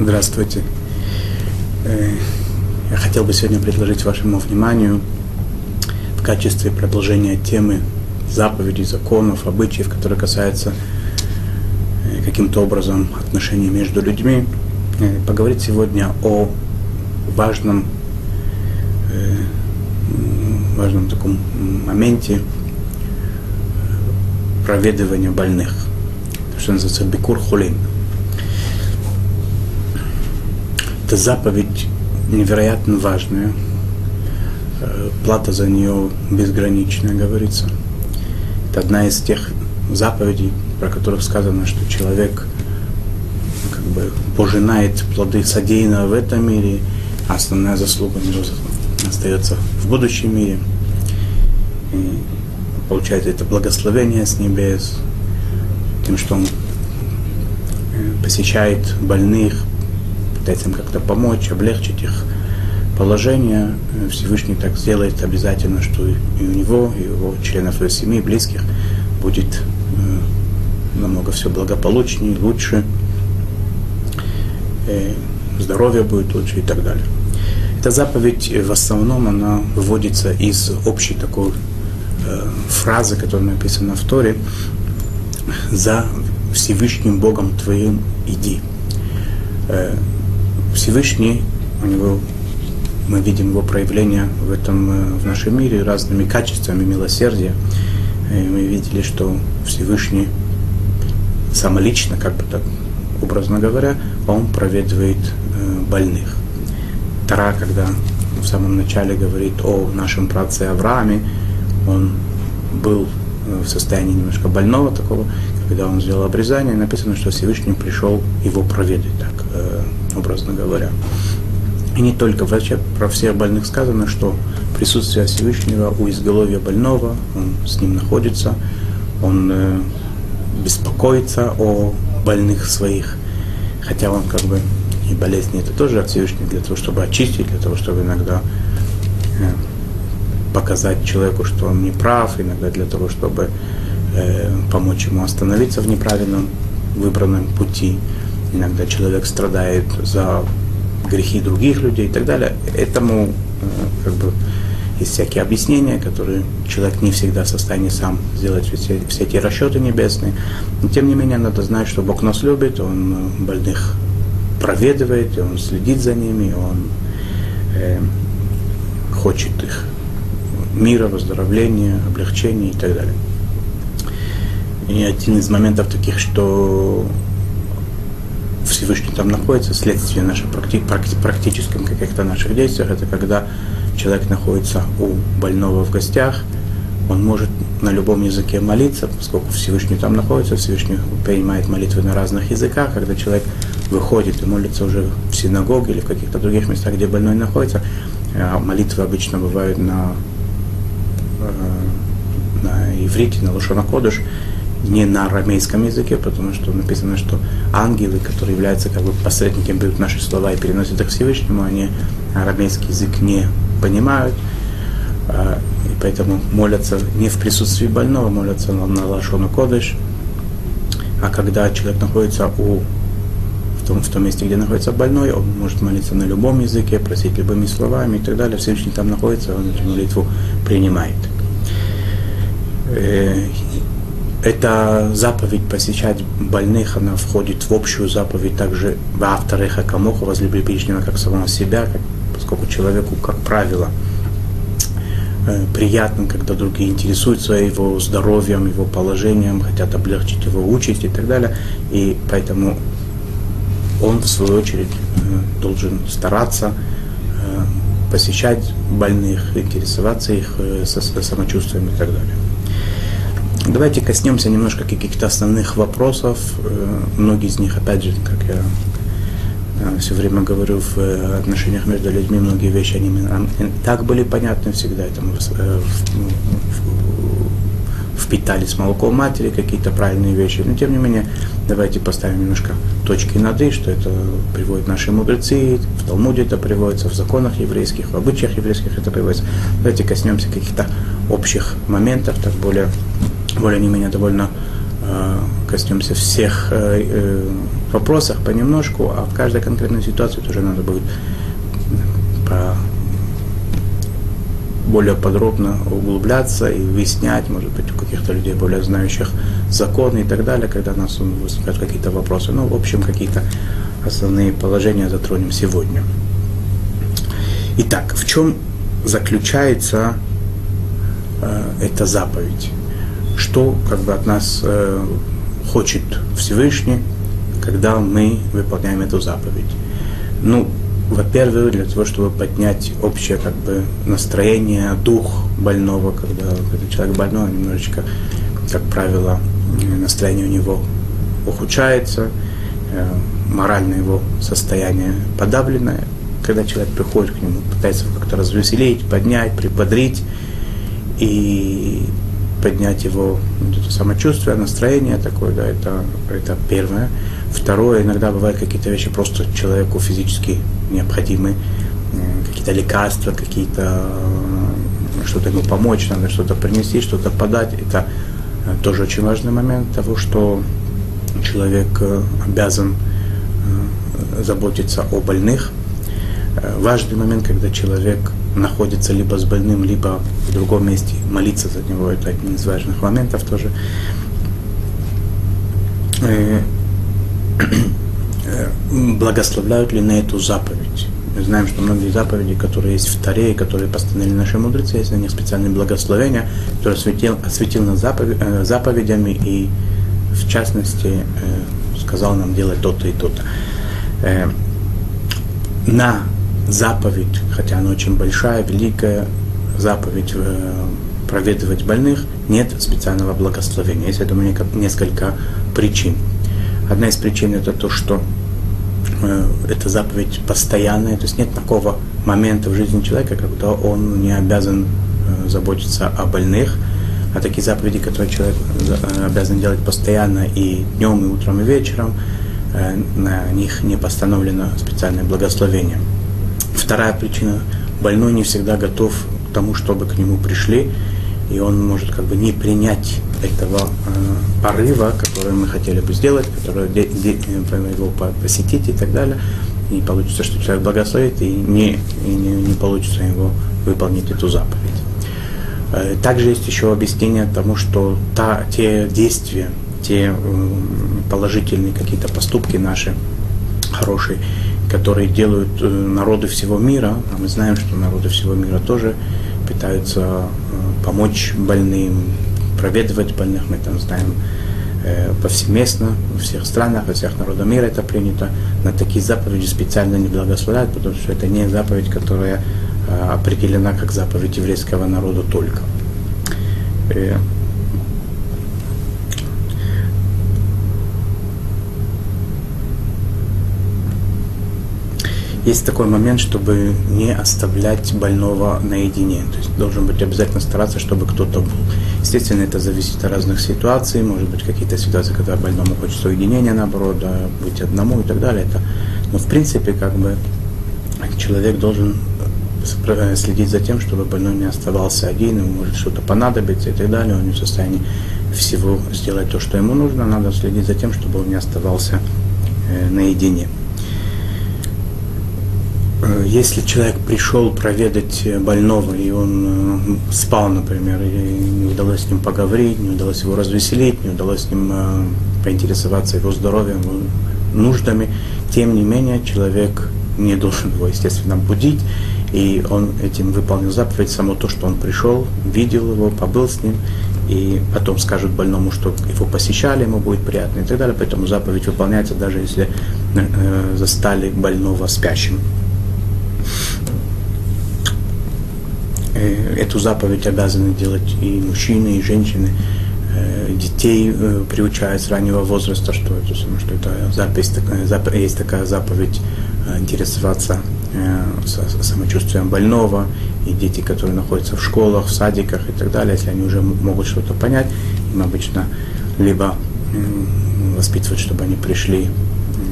Здравствуйте. Э, я хотел бы сегодня предложить вашему вниманию в качестве продолжения темы заповедей, законов, обычаев, которые касаются э, каким-то образом отношений между людьми, э, поговорить сегодня о важном, важном таком моменте проведывания больных, что называется бикур хулин. Это заповедь невероятно важная. Э, плата за нее безграничная, говорится. Это одна из тех заповедей, про которых сказано, что человек как бы пожинает плоды содеянного в этом мире, а основная заслуга остается в будущем мире. И получает это благословение с небес, тем, что он э, посещает больных, пытается им как-то помочь, облегчить их положение, Всевышний так сделает обязательно, что и у него, и у его членов его семьи, близких будет э, намного все благополучнее, лучше, э, здоровье будет лучше и так далее. Эта заповедь в основном она выводится из общей такой э, фразы, которая написана в Торе, «За Всевышним Богом твоим иди». Э, Всевышний, у него, мы видим его проявление в этом, э, в нашем мире разными качествами милосердия. И мы видели, что Всевышний самолично, как бы так образно говоря, он проведывает э, больных. Тара, когда в самом начале говорит о нашем праце Аврааме, он был э, в состоянии немножко больного такого, когда он сделал обрезание, написано, что Всевышний пришел его проведать, так э, образно говоря. И не только вообще про всех больных сказано, что присутствие Всевышнего у изголовья больного, он с ним находится, он э, беспокоится о больных своих, хотя он как бы и болезни это тоже от Всевышнего для того, чтобы очистить, для того, чтобы иногда э, показать человеку, что он не прав, иногда для того, чтобы Э, помочь ему остановиться в неправильном выбранном пути. Иногда человек страдает за грехи других людей и так далее. Этому э, как бы есть всякие объяснения, которые человек не всегда в состоянии сам сделать все, все эти расчеты небесные. Но тем не менее надо знать, что Бог нас любит, Он э, больных проведывает, Он следит за ними, Он э, хочет их мира, выздоровления, облегчения и так далее. И один из моментов таких, что Всевышний там находится, следствие наших практи, практи, каких-то наших действиях, это когда человек находится у больного в гостях, он может на любом языке молиться, поскольку Всевышний там находится, Всевышний принимает молитвы на разных языках, когда человек выходит и молится уже в синагоге или в каких-то других местах, где больной находится, а молитвы обычно бывают на, э, на иврите, на лошона кодыш, не на арамейском языке, потому что написано, что ангелы, которые являются как бы посредниками, берут наши слова и переносят их к Всевышнему, они арамейский язык не понимают, а, и поэтому молятся не в присутствии больного, молятся на Лашону Кодыш, а когда человек находится у в том, в том месте, где находится больной, он может молиться на любом языке, просить любыми словами и так далее. Всевышний там находится, он эту молитву принимает. Эта заповедь посещать больных, она входит в общую заповедь также в авторы Хакамоха, возлюби ближнего как самого себя, как, поскольку человеку, как правило, э, приятно, когда другие интересуются его здоровьем, его положением, хотят облегчить его участь и так далее. И поэтому он, в свою очередь, э, должен стараться э, посещать больных, интересоваться их самочувствием и так далее. Давайте коснемся немножко каких-то основных вопросов. Э, многие из них, опять же, как я э, все время говорю, в э, отношениях между людьми многие вещи, они так были понятны всегда, это мы ну, впитали с молоком матери какие-то правильные вещи. Но тем не менее, давайте поставим немножко точки над «и», что это приводят наши мудрецы, в Талмуде это приводится, в законах еврейских, в обычаях еврейских это приводится. Давайте коснемся каких-то общих моментов, так более более-менее довольно э, коснемся всех вопросов понемножку, а в каждой конкретной ситуации тоже надо будет по более подробно углубляться и выяснять, может быть, у каких-то людей более знающих законы и так далее, когда у нас возникают какие-то вопросы. Ну, в общем, какие-то основные положения затронем сегодня. Итак, в чем заключается э, эта заповедь? Что как бы от нас э, хочет Всевышний, когда мы выполняем эту заповедь? Ну, во-первых, для того, чтобы поднять общее как бы настроение, дух больного, когда, когда человек больной, немножечко, как правило, настроение у него ухудшается, э, моральное его состояние подавленное. Когда человек приходит к нему, пытается как-то развеселить, поднять, приподрить и поднять его вот самочувствие, настроение такое, да, это, это первое. Второе, иногда бывают какие-то вещи просто человеку физически необходимы, какие-то лекарства, какие-то э, что-то ему помочь, надо что-то принести, что-то подать. Это э, тоже очень важный момент того, что человек э, обязан заботиться о больных. Важный момент, когда человек находится либо с больным, либо в другом месте, молиться за него, это один из важных моментов тоже. благословляют ли на эту заповедь. Мы знаем, что многие заповеди, которые есть в Таре, которые постановили наши мудрецы, есть на них специальные благословения, которые осветил, осветил нас заповедь, э, заповедями и, в частности, э, сказал нам делать то-то и то-то. Э, на заповедь, хотя она очень большая, великая заповедь проведывать больных, нет специального благословения. Есть этому несколько причин. Одна из причин это то, что э, эта заповедь постоянная, то есть нет такого момента в жизни человека, когда он не обязан э, заботиться о больных, а такие заповеди, которые человек э, обязан делать постоянно и днем, и утром, и вечером, э, на них не постановлено специальное благословение. Вторая причина – больной не всегда готов к тому, чтобы к нему пришли, и он может как бы не принять этого э, порыва, который мы хотели бы сделать, который де, де, его посетить и так далее. И получится, что человек благословит, и не, и не, не получится его выполнить эту заповедь. Э, также есть еще объяснение тому, что та, те действия, те э, положительные какие-то поступки наши, хорошие, которые делают э, народы всего мира, а мы знаем, что народы всего мира тоже пытаются э, помочь больным, проведывать больных, мы там знаем э, повсеместно, во всех странах, во всех народах мира это принято. На такие заповеди специально не благословляют, потому что это не заповедь, которая определена как заповедь еврейского народа только. Есть такой момент, чтобы не оставлять больного наедине. То есть должен быть обязательно стараться, чтобы кто-то был. Естественно, это зависит от разных ситуаций. Может быть, какие-то ситуации, когда больному хочется уединения, наоборот, да, быть одному и так далее. Это, но в принципе, как бы человек должен э, следить за тем, чтобы больной не оставался один, ему может что-то понадобиться и так далее, он не в состоянии всего сделать то, что ему нужно, надо следить за тем, чтобы он не оставался э, наедине. Э, если человек пришел проведать больного, и он э, спал, например, и не удалось с ним поговорить, не удалось его развеселить, не удалось с ним э, поинтересоваться его здоровьем, нуждами, тем не менее человек не должен его, естественно, будить, и он этим выполнил заповедь, само то, что он пришел, видел его, побыл с ним, и потом скажут больному, что его посещали, ему будет приятно и так далее. Поэтому заповедь выполняется, даже если э, застали больного спящим. Эту заповедь обязаны делать и мужчины, и женщины. Э, детей э, приучают с раннего возраста, что это, что это запись, есть такая заповедь интересоваться самочувствием больного, и дети, которые находятся в школах, в садиках и так далее, если они уже могут что-то понять, им обычно либо воспитывать, чтобы они пришли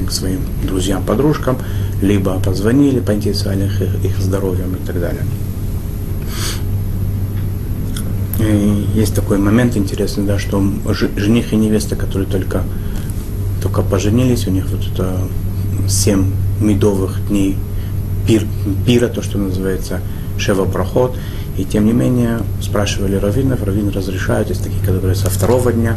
к своим друзьям, подружкам, либо позвонили, поинтересовали их, их здоровьем и так далее. Есть такой момент интересный, да, что жених и невеста, которые только, только поженились, у них вот это семь медовых дней пир, пира, то, что называется шева проход. И тем не менее спрашивали раввинов, раввин разрешают, есть такие, которые со второго дня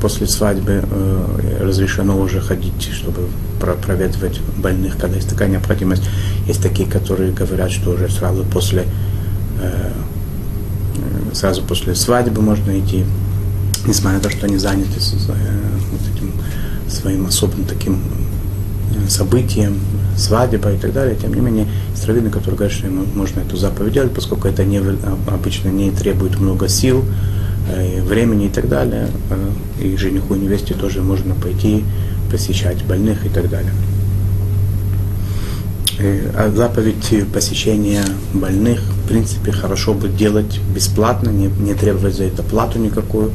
после свадьбы э, разрешено уже ходить, чтобы про проведывать больных, когда есть такая необходимость. Есть такие, которые говорят, что уже сразу после сразу после свадьбы можно идти, несмотря на то, что они заняты э, вот этим своим особым таким событием, свадьба и так далее. Тем не менее, есть раввины, которые говорят, что можно эту заповедь делать, поскольку это не, обычно не требует много сил, э, времени и так далее. Э, и жениху и невесте тоже можно пойти посещать больных и так далее. Э, а заповедь посещения больных, в принципе, хорошо бы делать бесплатно, не, не требовать за это плату никакую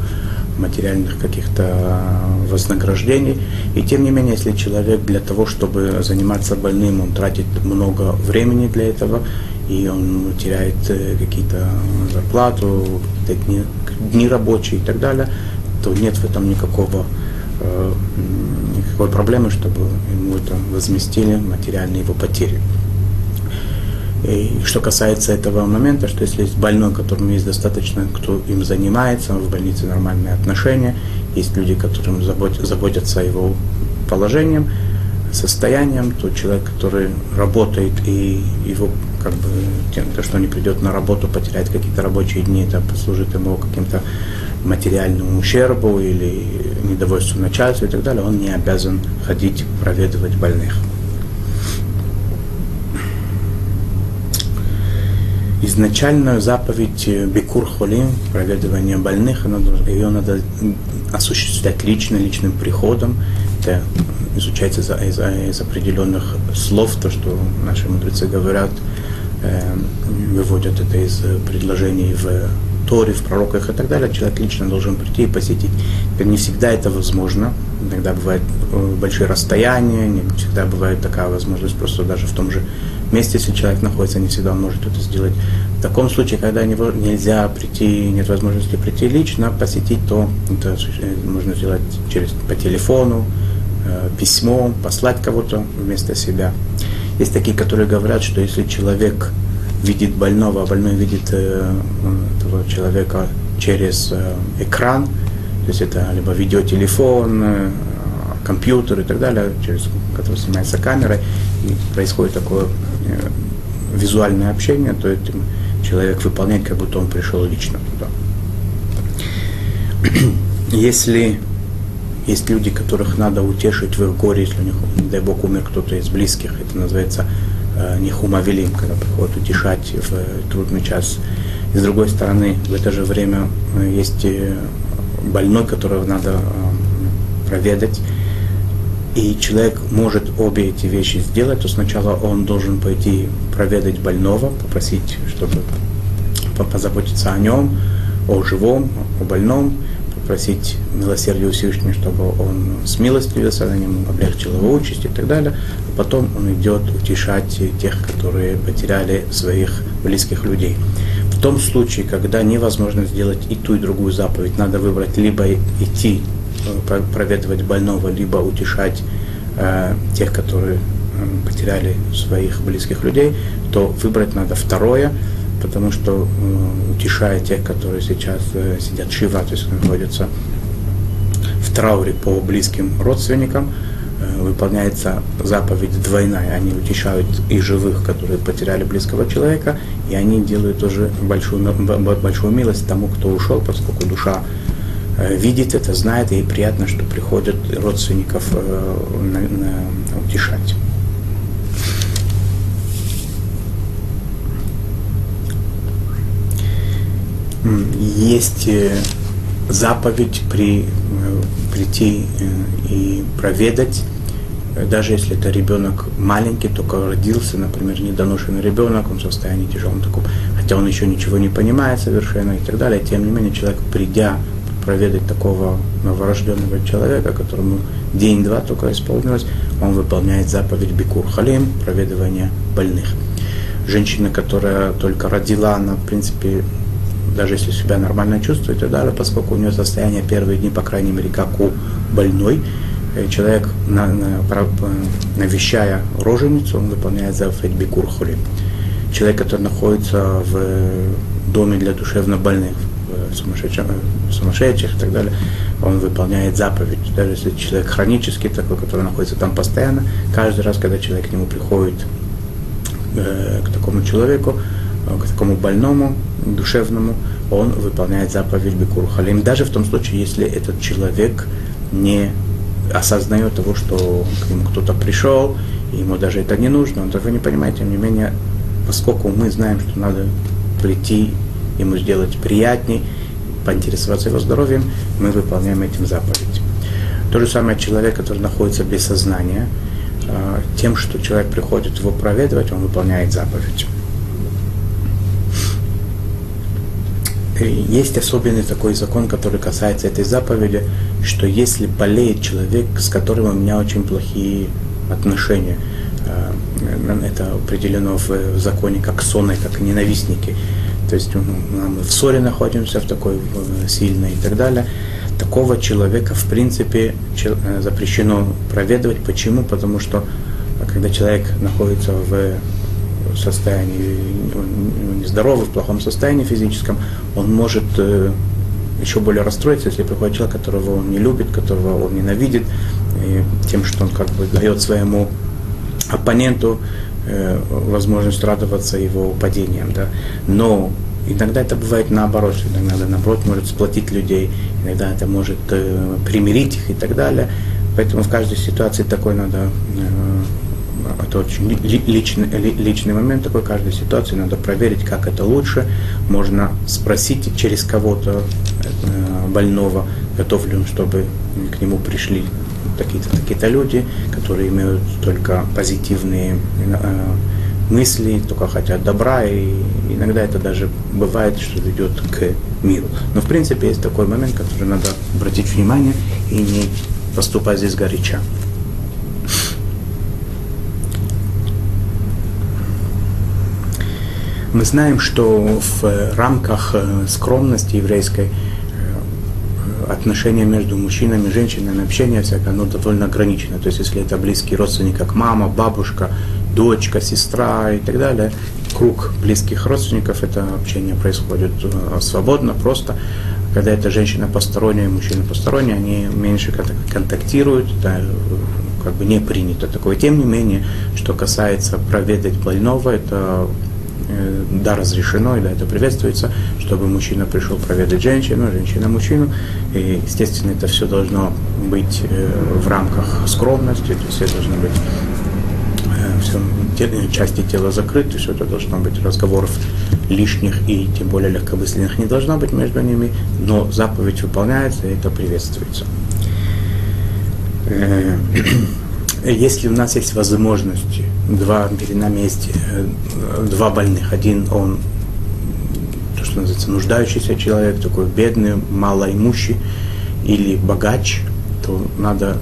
материальных каких-то вознаграждений. И тем не менее, если человек для того, чтобы заниматься больным, он тратит много времени для этого, и он теряет э, какие-то зарплату, дни, дни рабочие и так далее, то нет в этом никакого э, никакой проблемы, чтобы ему это возместили материальные его потери. И что касается этого момента, что если есть больной, которому есть достаточно, кто им занимается, в больнице нормальные отношения, есть люди, которым заботятся его положением, состоянием, то человек, который работает и его как бы тем, то, что он не придет на работу, потеряет какие-то рабочие дни, это послужит ему каким-то материальному ущербу или недовольству начальства и так далее, он не обязан ходить проведывать больных. Изначальную заповедь э, Бекур Холим, проведывание больных, ее надо осуществлять лично, личным приходом. Это изучается из, из, из определенных слов, то, что наши мудрецы говорят, э, выводят это из предложений в Торе, в пророках и так далее. Человек лично должен прийти и посетить. Не всегда это возможно. Иногда бывают э, большие расстояния, не всегда бывает такая возможность просто даже в том же месте, если человек находится, не всегда он может это сделать. В таком случае, когда нельзя прийти, нет возможности прийти лично, посетить, то это можно сделать через, по телефону, э, письмо, послать кого-то вместо себя. Есть такие, которые говорят, что если человек видит больного, а больной видит э, этого человека через э, экран, то есть это либо видеотелефон, э, компьютер и так далее, через который снимается камерой, происходит такое э, визуальное общение, то этим человек выполняет, как будто он пришел лично туда. Если есть люди, которых надо утешить в их горе, если у них, не дай Бог, умер кто-то из близких, это называется э, нехумавелим, когда приходят утешать в трудный час. И с другой стороны, в это же время э, есть больной, которого надо э, проведать, и человек может обе эти вещи сделать, то сначала он должен пойти проведать больного, попросить, чтобы позаботиться о нем, о живом, о больном, попросить милосердия Всевышнего, чтобы он смилостивился на нем, облегчил его участь и так далее. А потом он идет утешать тех, которые потеряли своих близких людей. В том случае, когда невозможно сделать и ту, и другую заповедь, надо выбрать либо идти проведывать больного, либо утешать э, тех, которые э, потеряли своих близких людей, то выбрать надо второе, потому что э, утешая тех, которые сейчас э, сидят шива, то есть находятся в трауре по близким родственникам, э, выполняется заповедь двойная. Они утешают и живых, которые потеряли близкого человека, и они делают тоже большую, большую милость тому, кто ушел, поскольку душа Э, видит это, знает, и приятно, что приходят родственников э, на, на, утешать. Есть э, заповедь при, прийти и проведать, даже если это ребенок маленький, только родился, например, недоношенный ребенок, он в состоянии тяжелом таком, хотя он еще ничего не понимает совершенно и так далее, тем не менее человек, придя проведать такого новорожденного человека, которому день-два только исполнилось, он выполняет заповедь Бикур Халим, проведывание больных. Женщина, которая только родила, она, в принципе, даже если себя нормально чувствует и далее, поскольку у него состояние первые дни, по крайней мере, как у больной, э, человек, на, на, навещая роженицу, он выполняет заповедь Бикур Хули. Человек, который находится в доме для душевнобольных, сумасшедших, сумасшедших и так далее, он выполняет заповедь. Даже если человек хронический такой, который находится там постоянно, каждый раз, когда человек к нему приходит, э, к такому человеку, э, к такому больному, душевному, он выполняет заповедь Бекур Халим. Даже в том случае, если этот человек не осознает того, что к нему кто-то пришел, ему даже это не нужно, он этого не понимает, тем не менее, поскольку мы знаем, что надо прийти ему сделать приятней, поинтересоваться его здоровьем, мы выполняем этим заповедь. То же самое человек, который находится без сознания, а, тем, что человек приходит его проведывать, он выполняет заповедь. Есть особенный такой закон, который касается этой заповеди, что если болеет человек, с которым у меня очень плохие отношения, а, это определено в законе как соны, как ненавистники, то есть ну, мы в ссоре находимся, в такой сильной и так далее. Такого человека, в принципе, э, запрещено проведывать. Почему? Потому что э, когда человек находится в состоянии нездоровый, в плохом состоянии физическом, он может э, еще более расстроиться, если приходит человек, которого он не любит, которого он ненавидит, и тем, что он как бы дает своему оппоненту Э, возможность радоваться его падениям. Да? Но иногда это бывает наоборот, иногда наоборот может сплотить людей, иногда это может э, примирить их и так далее. Поэтому в каждой ситуации такой надо, э, это очень личный, личный момент такой, каждой ситуации надо проверить, как это лучше. Можно спросить через кого-то э, больного, готов ли он, чтобы к нему пришли такие-то такие-то люди, которые имеют только позитивные э, мысли, только хотят добра, и иногда это даже бывает, что ведет к миру. Но в принципе есть такой момент, который надо обратить внимание и не поступать здесь горяча. Мы знаем, что в рамках э, скромности еврейской отношения между мужчинами и женщинами, общение всякое, оно довольно ограничено. То есть, если это близкий родственник, как мама, бабушка, дочка, сестра и так далее, круг близких родственников, это общение происходит э, свободно, просто. Когда это женщина посторонняя, мужчина посторонний, они меньше контактируют, да, как бы не принято такое. Тем не менее, что касается проведать больного, это Э, да, разрешено, и да, это приветствуется, чтобы мужчина пришел проведать женщину, женщина мужчину. И, естественно, это все должно быть э, в рамках скромности, то есть все должно быть э, все, части тела закрыты, все это должно быть разговоров лишних и тем более легкомысленных не должно быть между ними, но заповедь выполняется, и это приветствуется. Если у нас есть возможность, два перед нами есть э, два больных, один он то, что называется, нуждающийся человек, такой бедный, малоимущий или богач, то надо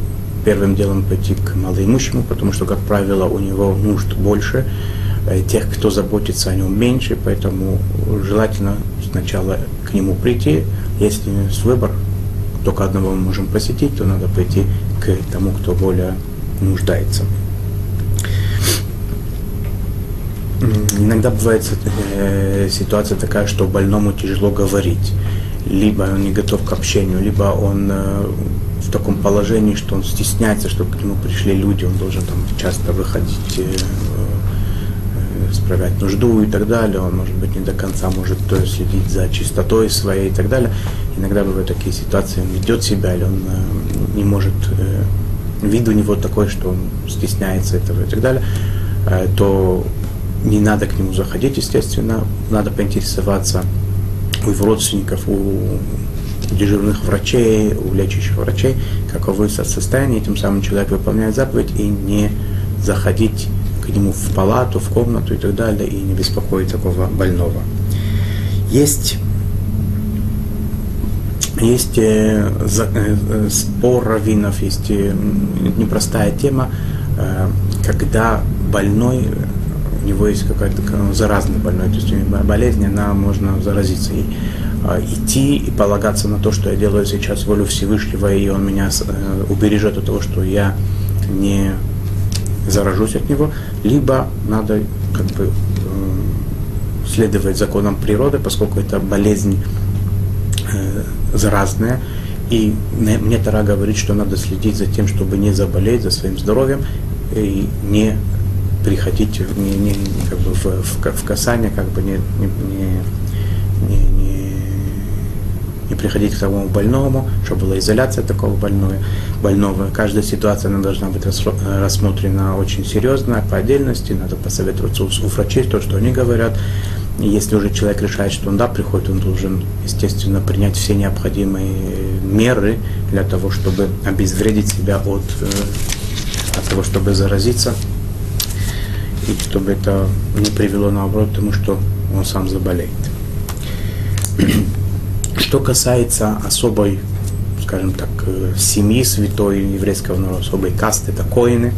первым делом пойти к малоимущему, потому что, как правило, у него нужд больше, э, тех, кто заботится о нем меньше, поэтому желательно сначала к нему прийти. Если с выбор, только одного мы можем посетить, то надо пойти к тому, кто более нуждается. Иногда бывает э, ситуация такая, что больному тяжело говорить. Либо он не готов к общению, либо он э, в таком положении, что он стесняется, чтобы к нему пришли люди, он должен там часто выходить, э, справлять нужду и так далее. Он, может быть, не до конца может следить за чистотой своей и так далее. Иногда бывают такие ситуации, он ведет себя, или он не может вид у него такой, что он стесняется этого и так далее, э, то не надо к нему заходить, естественно, надо поинтересоваться у его родственников, у дежурных врачей, у лечащих врачей, каково состояние, тем самым человек выполняет заповедь и не заходить к нему в палату, в комнату и так далее, и не беспокоить такого больного. Есть есть э, э, спор раввинов, есть непростая тема, э, когда больной у него есть какая-то заразная больная, то есть болезнь, она можно заразиться. И а, идти и полагаться на то, что я делаю сейчас волю Всевышнего, и он меня э, убережет от того, что я не заражусь от него, либо надо как бы э, следовать законам природы, поскольку это болезнь э, заразная, и мне Тара говорит, что надо следить за тем, чтобы не заболеть, за своим здоровьем, и не приходить не, не, как бы в, в, в касание, как бы не, не, не, не, не приходить к тому больному, чтобы была изоляция такого больного. больного. Каждая ситуация она должна быть рассмотрена очень серьезно, по отдельности, надо посоветоваться у, у врачей, то, что они говорят. И если уже человек решает, что он да, приходит, он должен, естественно, принять все необходимые меры для того, чтобы обезвредить себя от, э, от того, чтобы заразиться и чтобы это не привело наоборот к тому, что он сам заболеет. Что касается особой, скажем так, э, семьи святой еврейского народа, особой касты, это коины,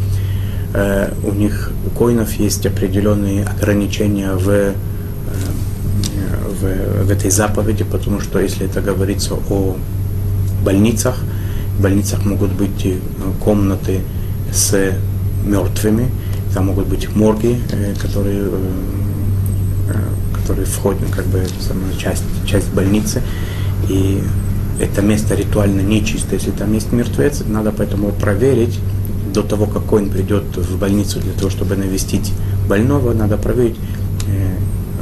э, у них, у коинов есть определенные ограничения в, в, в этой заповеди, потому что если это говорится о больницах, в больницах могут быть комнаты с мертвыми, там могут быть морги, э, которые, э, э, которые входят, ну, как бы, в часть, часть больницы. И это место ритуально нечисто, если там есть мертвец. Надо поэтому проверить до того, как он придет в больницу для того, чтобы навестить больного, надо проверить,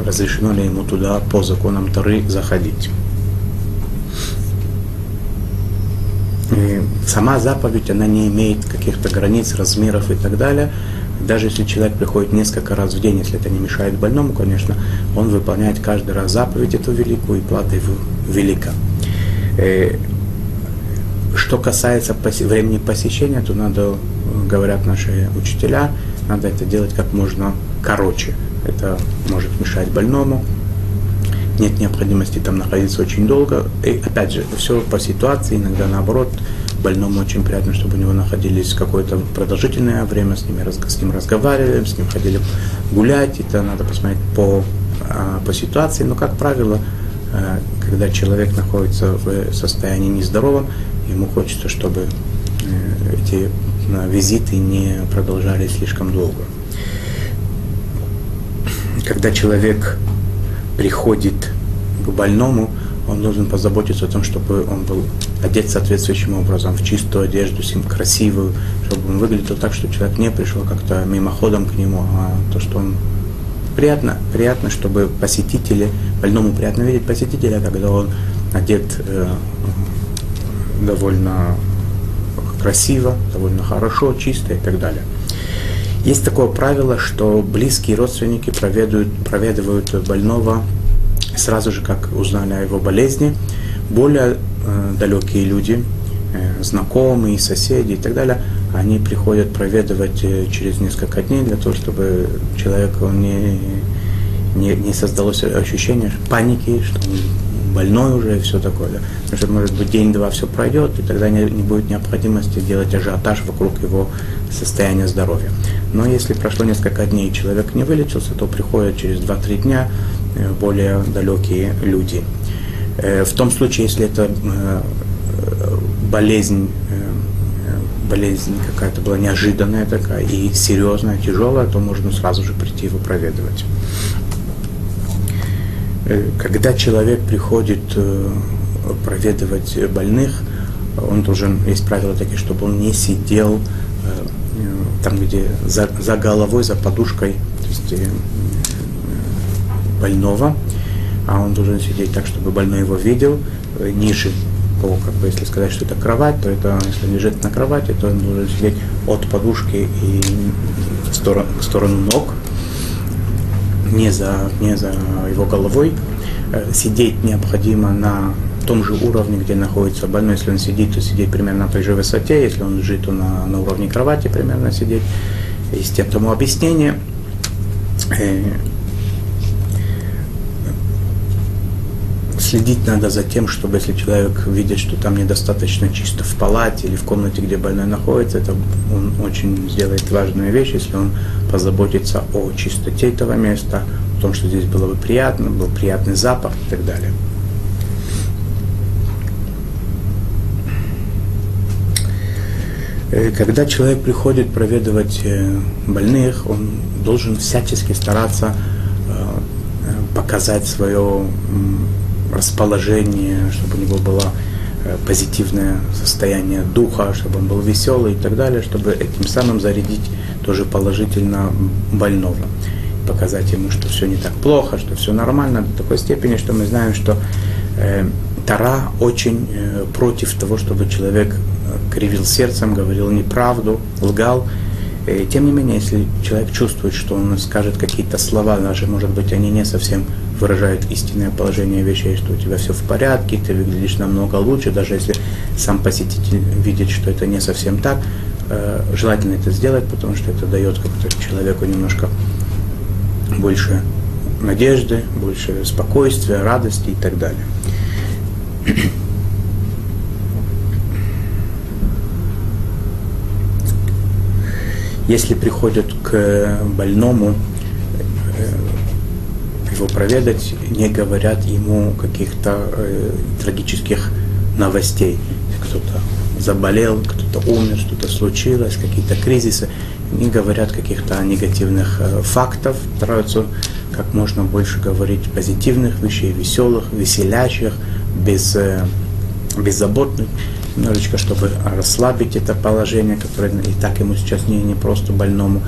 разрешено ли ему туда по законам Тары заходить. И сама заповедь, она не имеет каких-то границ, размеров и так далее. Даже если человек приходит несколько раз в день, если это не мешает больному, конечно, он выполняет каждый раз заповедь эту великую, и плата его велика. Э, что касается времени посещения, то надо, говорят наши учителя, надо это делать как можно короче. Это может мешать больному, нет необходимости там находиться очень долго. И опять же, все по ситуации, иногда наоборот, больному очень приятно, чтобы у него находились какое-то продолжительное время, с, ними, с ним разговаривали, с ним ходили гулять, это надо посмотреть по, а, по ситуации, но, как правило, э, когда человек находится в состоянии нездоровом, ему хочется, чтобы э, эти э, визиты не продолжались слишком долго. Когда человек приходит к больному, он должен позаботиться о том, чтобы он был одет соответствующим образом, в чистую одежду, красивую, чтобы он выглядел так, что человек не пришел как-то мимоходом к нему, а то, что он приятно, приятно, чтобы посетители, больному приятно видеть посетителя, когда он одет э, довольно красиво, довольно хорошо, чисто и так далее. Есть такое правило, что близкие родственники проведают, проведывают больного сразу же, как узнали о его болезни, более э, далекие люди, э, знакомые, соседи и так далее, они приходят проведывать э, через несколько дней для того, чтобы человеку не, не, не создалось ощущение паники, что он больной уже и все такое. Да? Потому что, может быть, день-два все пройдет, и тогда не, не будет необходимости делать ажиотаж вокруг его состояния здоровья. Но если прошло несколько дней и человек не вылечился, то приходят через 2-3 дня Э, более далекие люди. Э, в том случае, если это э, болезнь, болезнь какая-то была неожиданная такая и серьезная, тяжелая, то можно сразу же прийти его проведывать. Когда человек приходит проведывать больных, он должен, есть правила такие, чтобы он не сидел там, где за, за головой, за подушкой, то есть больного, а он должен сидеть так, чтобы больной его видел, э, ниже по, как бы, если сказать, что это кровать, то это, если лежит на кровати, то он должен сидеть от подушки и в сторону, в сторону ног, не за, не за его головой. Э, сидеть необходимо на том же уровне, где находится больной. Если он сидит, то сидеть примерно на той же высоте. Если он лежит, то на, на уровне кровати примерно сидеть. Есть тому объяснение. Следить надо за тем, чтобы если человек видит, что там недостаточно чисто в палате или в комнате, где больной находится, это он очень сделает важную вещь, если он позаботится о чистоте этого места, о том, что здесь было бы приятно, был приятный запах и так далее. Э, когда человек приходит проведывать э, больных, он должен всячески стараться э, показать свое расположение, чтобы у него было позитивное состояние духа, чтобы он был веселый и так далее, чтобы этим самым зарядить тоже положительно больного. Показать ему, что все не так плохо, что все нормально, до такой степени, что мы знаем, что э, Тара очень э, против того, чтобы человек кривил сердцем, говорил неправду, лгал. И, тем не менее, если человек чувствует, что он скажет какие-то слова, даже, может быть, они не совсем выражают истинное положение вещей, что у тебя все в порядке, ты выглядишь намного лучше, даже если сам посетитель видит, что это не совсем так, э, желательно это сделать, потому что это дает как-то человеку немножко больше надежды, больше спокойствия, радости и так далее. Если приходят к больному его проведать, не говорят ему каких-то э, трагических новостей. Кто-то заболел, кто-то умер, что-то случилось, какие-то кризисы. Не говорят каких-то негативных э, фактов, стараются как можно больше говорить позитивных вещей, веселых, веселящих, без, э, беззаботных немножечко, чтобы расслабить это положение, которое и так ему сейчас не, не просто больному,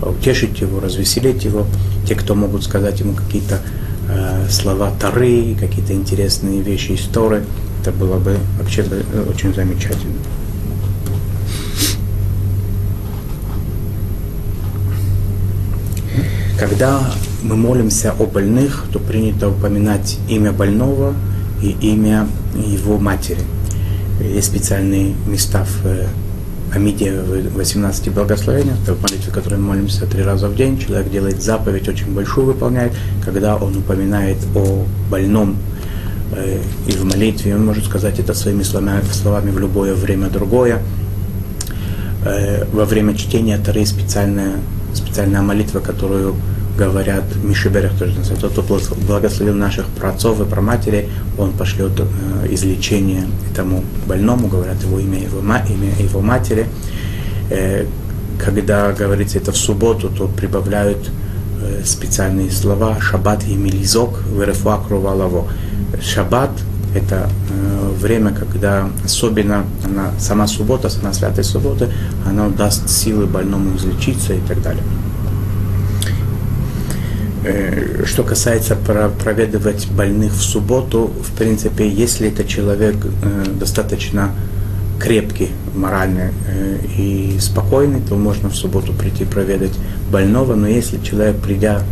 а утешить его, развеселить его. Те, кто могут сказать ему какие-то э, слова Тары, какие-то интересные вещи истории, это было бы вообще э, очень замечательно. Когда мы молимся о больных, то принято упоминать имя больного и имя его матери – есть специальные места в э, Амиде в 18 благословениях, это в молитве, которой мы молимся три раза в день. Человек делает заповедь, очень большую выполняет, когда он упоминает о больном э, и в молитве, он может сказать это своими словами, словами в любое время другое. Э, во время чтения Тары специальная, специальная молитва, которую говорят Мишиберех, тоже тот, кто благословил наших праотцов и праматерей, он пошлет э, излечение этому больному, говорят его имя, его, имя его матери. Э, когда говорится это в субботу, то прибавляют э, специальные слова «шаббат» и «милизок» в «рефуакрувалаво». Шаббат – это время, когда особенно она, сама суббота, сама святая суббота, она даст силы больному излечиться и так далее. Э, что касается проведывать больных в субботу, в принципе, если это человек э, достаточно крепкий, морально э, и спокойный, то можно в субботу прийти проведать больного. Но если человек, придя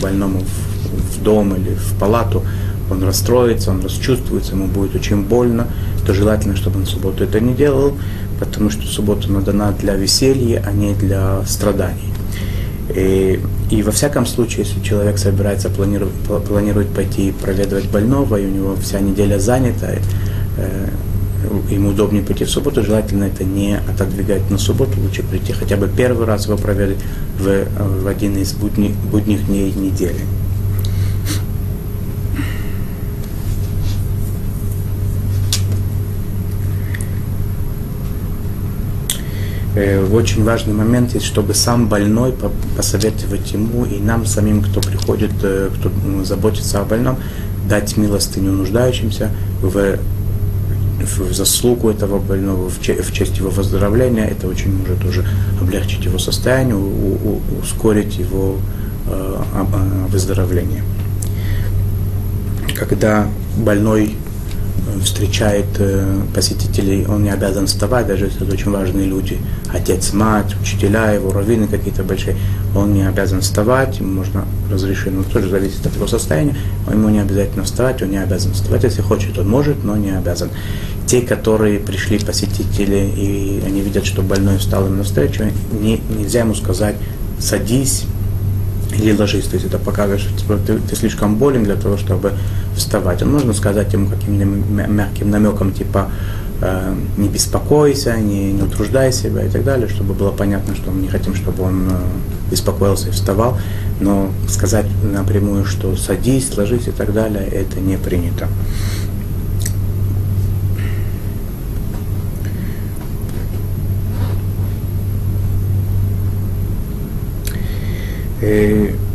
больному в дом или в палату, он расстроится, он расчувствуется, ему будет очень больно, то желательно, чтобы он в субботу это не делал, потому что суббота надана для веселья, а не для страданий. И, и во всяком случае, если человек собирается, планирует, планирует пойти проведывать больного, и у него вся неделя занята, э, ему удобнее пойти в субботу, желательно это не отодвигать на субботу, лучше прийти хотя бы первый раз его проведать в, в один из будних, будних дней недели. Э, очень важный момент есть, чтобы сам больной посоветовать ему и нам самим, кто приходит, э, кто заботится о больном, дать милостыню нуждающимся в, в заслугу этого больного, в, в честь его выздоровления. Это очень может уже облегчить его состояние, ускорить его э, выздоровление. Когда больной встречает э, посетителей, он не обязан вставать, даже если это очень важные люди, отец, мать, учителя его, раввины какие-то большие, он не обязан вставать, ему можно разрешить, но тоже зависит от его состояния, ему не обязательно вставать, он не обязан вставать, если хочет, он может, но не обязан. Те, которые пришли посетители, и они видят, что больной встал им навстречу, не, нельзя ему сказать, садись, или ложись, то есть это показывает, что ты, ты слишком болен для того, чтобы вставать. Он можно сказать ему каким-то мягким намеком, типа э, не беспокойся, не, не утруждай себя и так далее, чтобы было понятно, что мы не хотим, чтобы он э, беспокоился и вставал, но сказать напрямую, что садись, ложись и так далее, это не принято.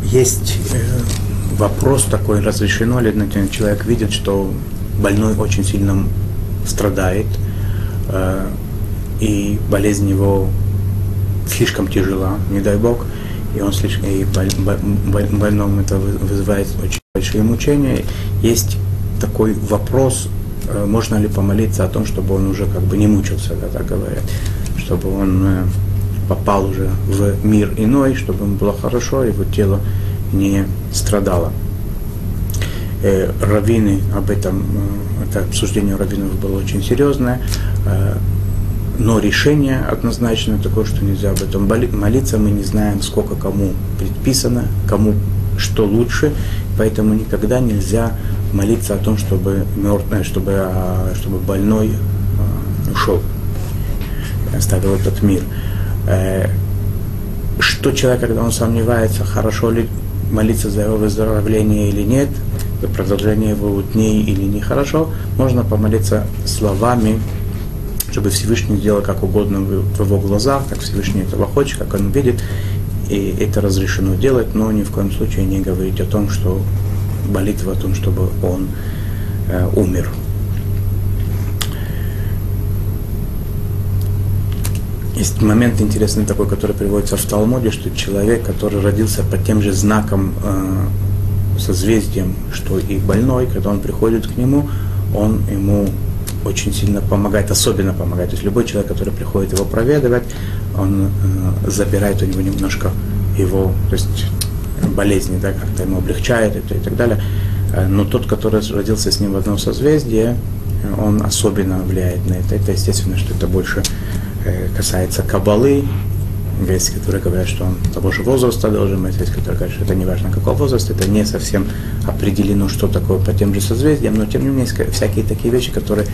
Есть э, вопрос такой, разрешено ли, человек видит, что больной очень сильно страдает, э, и болезнь его слишком тяжела, не дай бог, и он слишком, и больному это вызывает очень большие мучения. Есть такой вопрос, можно ли помолиться о том, чтобы он уже как бы не мучился, да, так говорят, чтобы он попал уже в мир иной, чтобы ему было хорошо, его тело не страдало. Э, раввины об этом, э, это обсуждение раввинов было очень серьезное, э, но решение однозначно такое, что нельзя об этом молиться, мы не знаем, сколько кому предписано, кому что лучше, поэтому никогда нельзя молиться о том, чтобы, мертвый, чтобы, а, чтобы больной ушел, оставил этот мир. Э, что человек, когда он сомневается, хорошо ли молиться за его выздоровление или нет, за продолжение его дней или нехорошо, можно помолиться словами, чтобы Всевышний сделал как угодно в его глазах, как Всевышний этого хочет, как он видит, и это разрешено делать, но ни в коем случае не говорить о том, что молитва о том, чтобы он э, умер. Есть момент интересный такой, который приводится в Талмуде, что человек, который родился под тем же знаком, э, созвездием, что и больной, когда он приходит к нему, он ему очень сильно помогает, особенно помогает. То есть любой человек, который приходит его проведывать, он э, забирает у него немножко его, то есть болезни, да, как-то ему облегчает это и так далее. Э, но тот, который родился с ним в одном созвездии, он особенно влияет на это. Это естественно, что это больше касается кабалы, есть, которые говорят, что он того же возраста должен быть, есть, которые говорят, что это не важно какого возраста, это не совсем определено, что такое по тем же созвездиям, но тем не менее есть всякие такие вещи, которые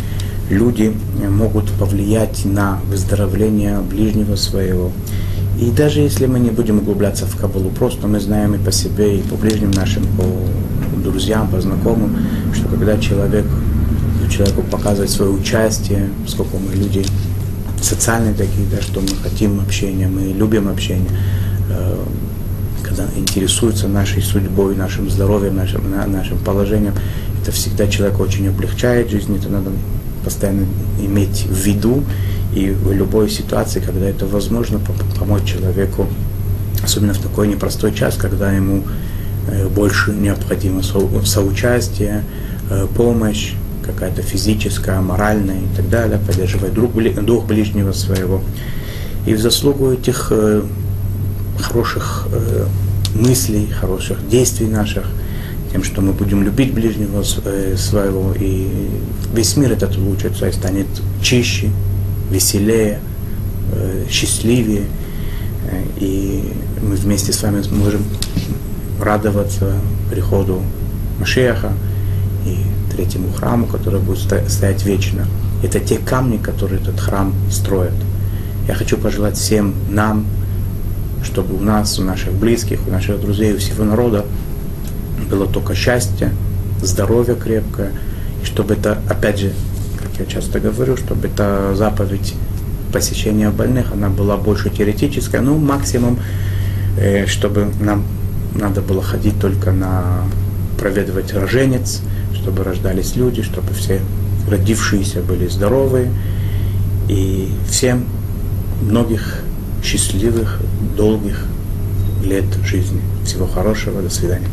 люди могут повлиять на выздоровление ближнего своего. И даже если мы не будем углубляться в Кабалу, просто мы знаем и по себе, и по ближним нашим, по друзьям, по знакомым, что когда человек, человеку показывает свое участие, сколько мы люди социальные такие, да, что мы хотим общения, мы любим общение, э, когда интересуются нашей судьбой, нашим здоровьем, нашим, нашим положением, это всегда человека очень облегчает жизнь, это надо постоянно иметь в виду, и в любой ситуации, когда это возможно, помочь человеку, особенно в такой непростой час, когда ему э, больше необходимо соучастие, э, помощь, какая-то физическая, моральная и так далее, поддерживать друг, дух ближнего своего. И в заслугу этих э, хороших э, мыслей, хороших действий наших, тем, что мы будем любить ближнего э, своего, и весь мир этот улучшится и станет чище, веселее, счастливее, и мы вместе с вами сможем радоваться приходу Машеха третьему храму, который будет стоять вечно. Это те камни, которые этот храм строят. Я хочу пожелать всем нам, чтобы у нас, у наших близких, у наших друзей, у всего народа было только счастье, здоровье крепкое, и чтобы это, опять же, как я часто говорю, чтобы эта заповедь посещения больных, она была больше теоретическая, ну, максимум, э, чтобы нам надо было ходить только на проведывать роженец, чтобы рождались люди, чтобы все родившиеся были здоровы, и всем многих счастливых, долгих лет жизни. Всего хорошего, до свидания.